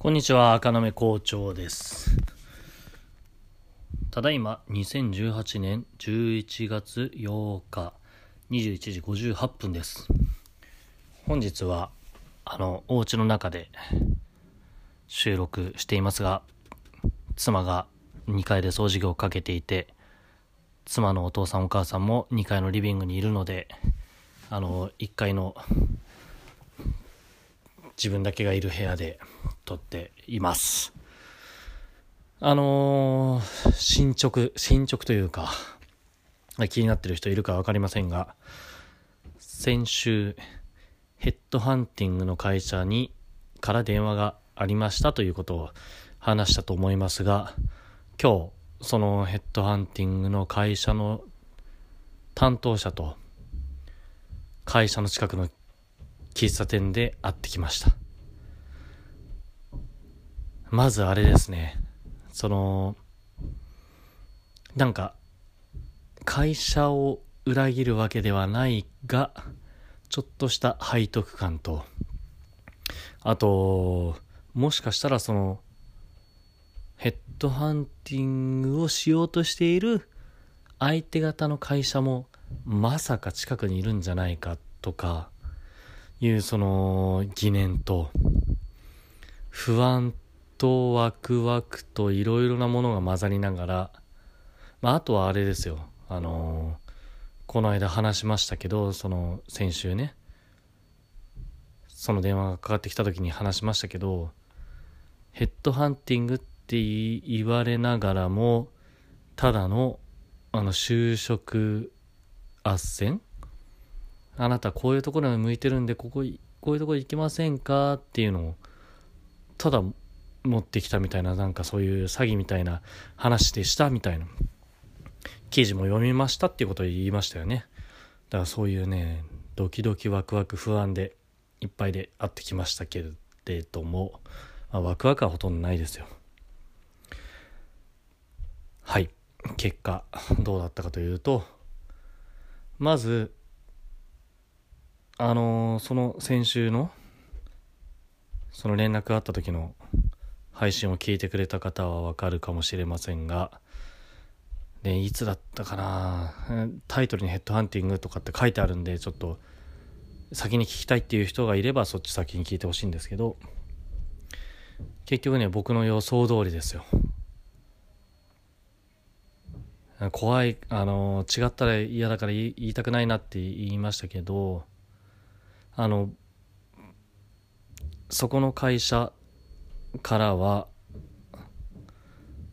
こんにちは、赤目校長です。ただいま2018年11月8日21時58分です。本日は、あの、お家の中で収録していますが、妻が2階で掃除機をかけていて、妻のお父さんお母さんも2階のリビングにいるので、あの、1階の自分だけがいる部屋で撮っています。あのー進捗、進捗というか、気になってる人いるかわかりませんが、先週、ヘッドハンティングの会社に、から電話がありましたということを話したと思いますが、今日、そのヘッドハンティングの会社の担当者と、会社の近くの喫茶店で会ってきました。まずあれですね。その、なんか、会社を裏切るわけではないが、ちょっとした背徳感と、あと、もしかしたらその、ヘッドハンティングをしようとしている相手方の会社もまさか近くにいるんじゃないかとかいうその疑念と不安とワクワクといろいろなものが混ざりながら、まあ、あとはあれですよ。あのこの間話しましたけどその先週ねその電話がかかってきた時に話しましたけどヘッドハンティングって言われながらもただのあの就職斡旋あなたこういうところに向いてるんでこここういうところ行きませんか？っていうのをただ持ってきたみたいななんかそういう詐欺みたいな話でしたみたいな。記事も読みましたっていうことを言いましたよね。だからそういうねドキドキワクワク不安でいっぱいで会ってきましたけれども、まあ、ワクワクはほとんどないですよ。はい。結果どうだったかというとまずあのーその先週のその連絡があった時の配信を聞いてくれた方はわかるかもしれませんが、ね、いつだったかな？タイトルにヘッドハンティングとかって書いてあるんでちょっと先に聞きたいっていう人がいればそっち先に聞いてほしいんですけど結局ね僕の予想通りですよ。怖いあの違ったら嫌だから言いたくないなって言いましたけどあのそこの会社からは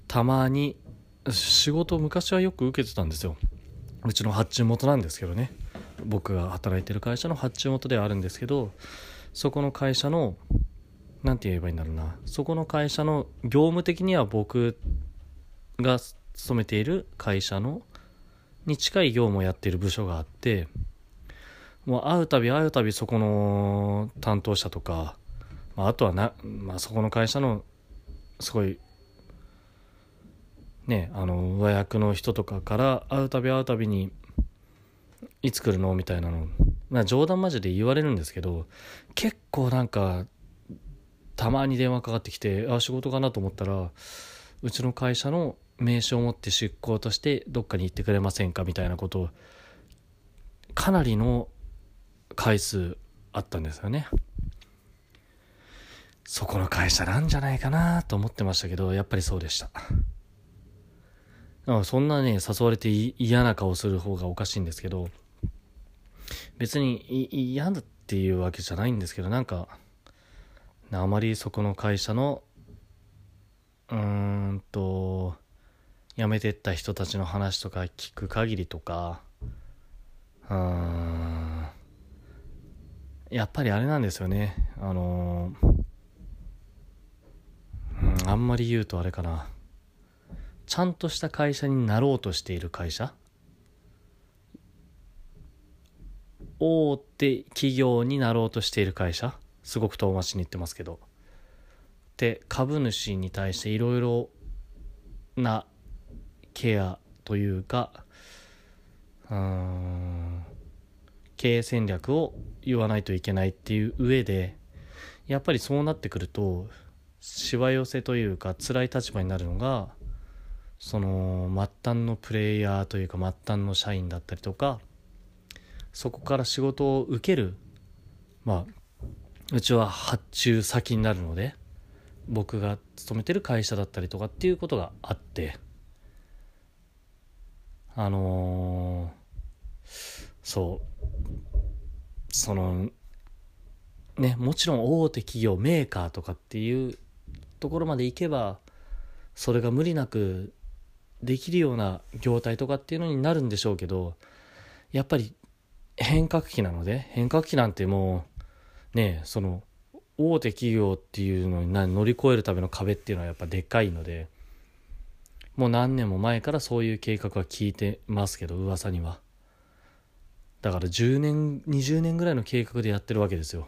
たまに仕事を昔はよく受けてたんですよ。うちの発注元なんですけどね。僕が働いてる会社の発注元ではあるんですけどそこの会社の何て言えばいいんだろうな。そこの会社の業務的には僕が勤めている会社のに近い業務をやっている部署があってもう会うたび会うたびそこの担当者とか、まあ、あとはな、まあ、そこの会社のすごいねあの上役の人とかから会うたび会うたびにいつ来るのみたいなのまあ冗談交じで言われるんですけど結構なんかたまに電話かかってきてあ仕事かなと思ったらうちの会社の名刺を持って出向としてどっかに行ってくれませんかみたいなことをかなりの回数あったんですよね。そこの会社なんじゃないかなと思ってましたけどやっぱりそうでした。そんなね誘われて嫌な顔する方がおかしいんですけど別に嫌だっていうわけじゃないんですけどなんかあまりそこの会社のうーんと辞めてった人たちの話とか聞く限りとかうーんやっぱりあれなんですよね。あのうんあんまり言うとあれかな。ちゃんとした会社になろうとしている会社？大手企業になろうとしている会社？すごく遠回しに言ってますけど。で株主に対していろいろなケアというかうん経営戦略を言わないといけないっていう上でやっぱりそうなってくるとしわ寄せというか辛い立場になるのがその末端のプレイヤーというか末端の社員だったりとかそこから仕事を受けるまあうちは発注先になるので僕が勤めてる会社だったりとかっていうことがあってあのー、そう。そのねもちろん大手企業メーカーとかっていうところまで行けばそれが無理なくできるような業態とかっていうのになるんでしょうけどやっぱり変革期なので変革期なんてもうねその大手企業っていうのに乗り越えるための壁っていうのはやっぱでかいのでもう何年も前からそういう計画は聞いてますけど噂には。だから10年20年ぐらいの計画でやってるわけですよ。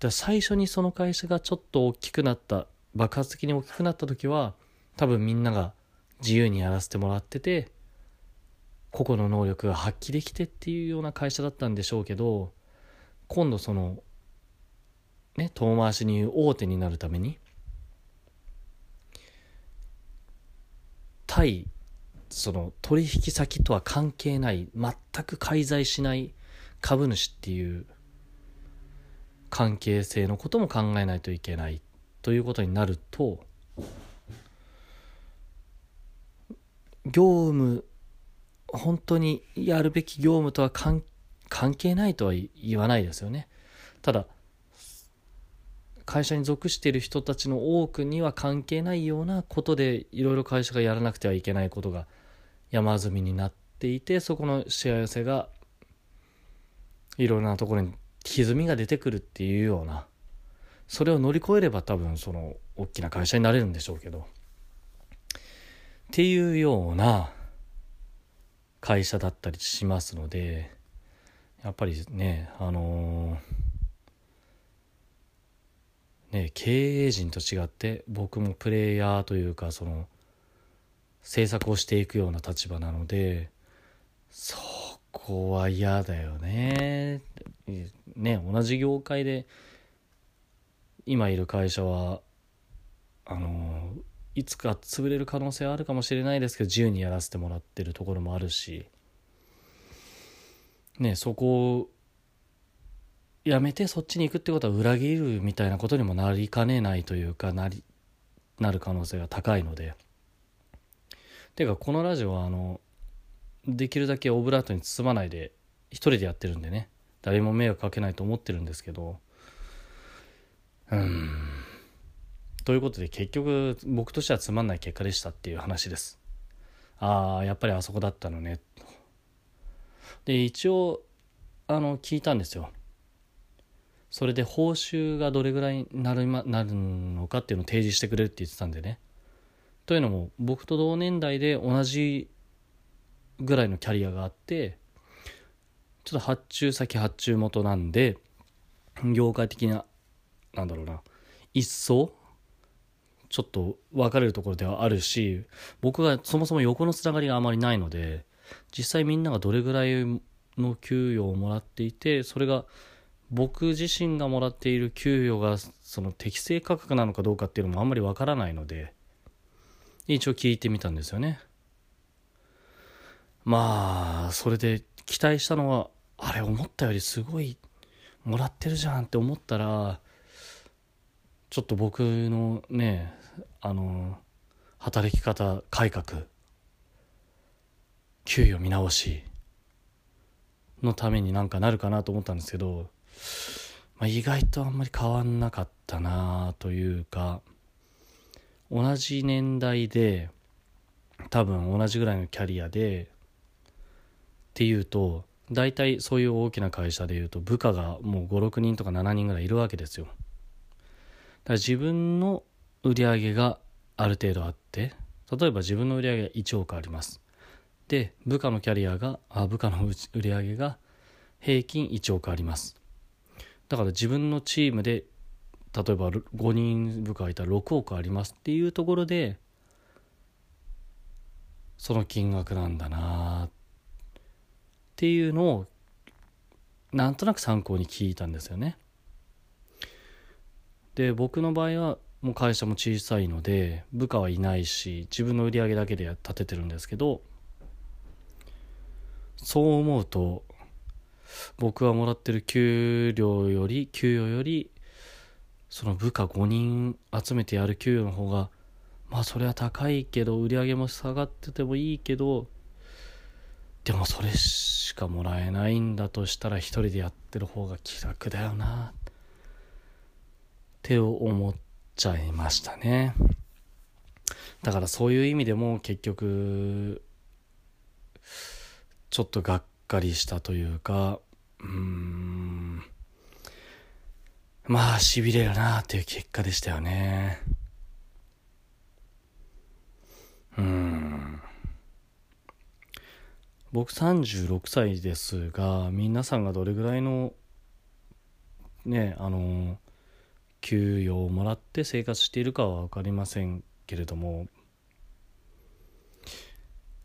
だ最初にその会社がちょっと大きくなった爆発的に大きくなった時は多分みんなが自由にやらせてもらってて個々の能力が発揮できてっていうような会社だったんでしょうけど今度そのね遠回しに言う大手になるために対その取引先とは関係ない全く介在しない株主っていう関係性のことも考えないといけないということになると業務本当にやるべき業務とは関係ないとは言わないですよね。ただ会社に属している人たちの多くには関係ないようなことでいろいろ会社がやらなくてはいけないことが山積みになっていてそこの幸せがいろいろなところに歪みが出てくるっていうようなそれを乗り越えれば多分その大きな会社になれるんでしょうけど。っていうような会社だったりしますのでやっぱりねあのー、ね経営陣と違って僕もプレイヤーというかその制作をしていくような立場なのでそこは嫌だよね。ね同じ業界で今いる会社はあのいつか潰れる可能性はあるかもしれないですけど自由にやらせてもらってるところもあるし。ねそこをやめてそっちに行くってことは裏切るみたいなことにもなりかねないというかなりなる可能性が高いので。ていうかこのラジオはあのできるだけオブラートに包まないで一人でやってるんでね。誰も迷惑かけないと思ってるんですけど。うん。ということで結局僕としてはつまんない結果でしたっていう話です。ああやっぱりあそこだったのね。で一応あの聞いたんですよ。それで報酬がどれぐらいになるまなるのかっていうのを提示してくれるって言ってたんでね。というのも僕と同年代で同じぐらいのキャリアがあってちょっと発注先発注元なんで業界的ななんだろうな一層ちょっと分かれるところではあるし僕がそもそも横のつながりがあまりないので実際みんながどれぐらいの給与をもらっていてそれが僕自身がもらっている給与がその適正価格なのかどうかっていうのもあんまりわからないので一応聞いてみたんですよね。まあそれで期待したのはあれ思ったよりすごいもらってるじゃんって思ったらちょっと僕のねあの働き方改革給与見直しのためになんかなるかなと思ったんですけど、まあ、意外とあんまり変わんなかったなというか同じ年代で多分同じぐらいのキャリアでっていうと大体そういう大きな会社でいうと部下がもう56人とか7人ぐらいいるわけですよ。だから自分の売り上げがある程度あって例えば自分の売り上げが1億ありますで部下のキャリアがあ部下の売り上げが平均1億ありますだから自分のチームで例えば5人部下いたら6億ありますっていうところでその金額なんだなっていうのをなんとなく参考に聞いたんですよね。で僕の場合はもう会社も小さいので部下はいないし自分の売り上げだけで立ててるんですけどそう思うと僕がもらってる給料より給与よりその部下5人集めてやる給与の方がまあそれは高いけど売り上げも下がっててもいいけどでもそれしかもらえないんだとしたら一人でやってる方が気楽だよなって思っちゃいましたね。だからそういう意味でも結局ちょっとがっかりしたというかうんまあしびれるなっていう結果でしたよね。うん。僕36歳ですが皆さんがどれぐらいのねあの給与をもらって生活しているかは分かりませんけれども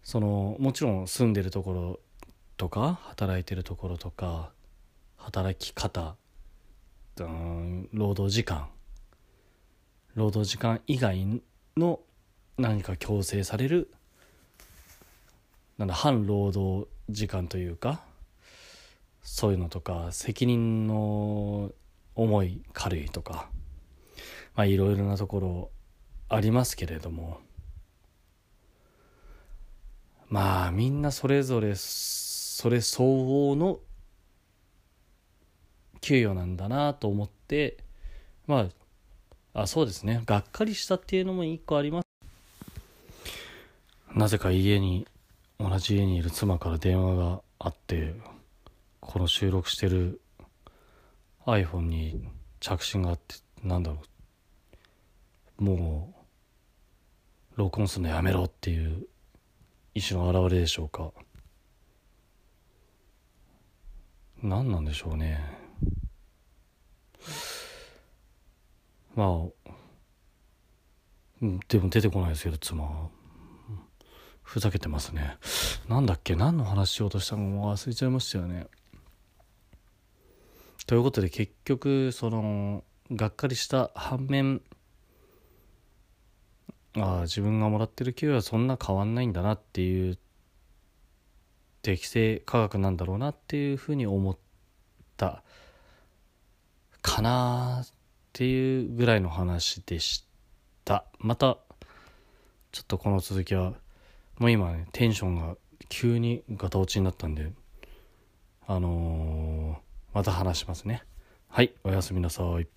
そのもちろん住んでるところとか働いてるところとか働き方労働時間。労働時間以外の何か強制されるなんだ反労働時間というかそういうのとか責任の重い軽いとかまあいろいろなところありますけれどもまあみんなそれぞれそれ相応の給与なんだなと思ってまああそうですね。がっかりしたっていうのも一個あります。なぜか家に同じ家にいる妻から電話があってこの収録してる iPhone に着信があってなんだろう。もう録音するのやめろっていう意思の表れでしょうか。何なんでしょうね。まあでも出てこないですけど妻ふざけてますね。なんだっけ何の話しようとしたのも忘れちゃいましたよね。ということで結局そのがっかりした反面ああ自分がもらってる給与はそんな変わんないんだなっていう適正価格なんだろうなっていうふうに思ったかなていうぐらいの話でした。またちょっとこの続きはもう今ねテンションが急にガタ落ちになったんであのー、また話しますね。はいおやすみなさい。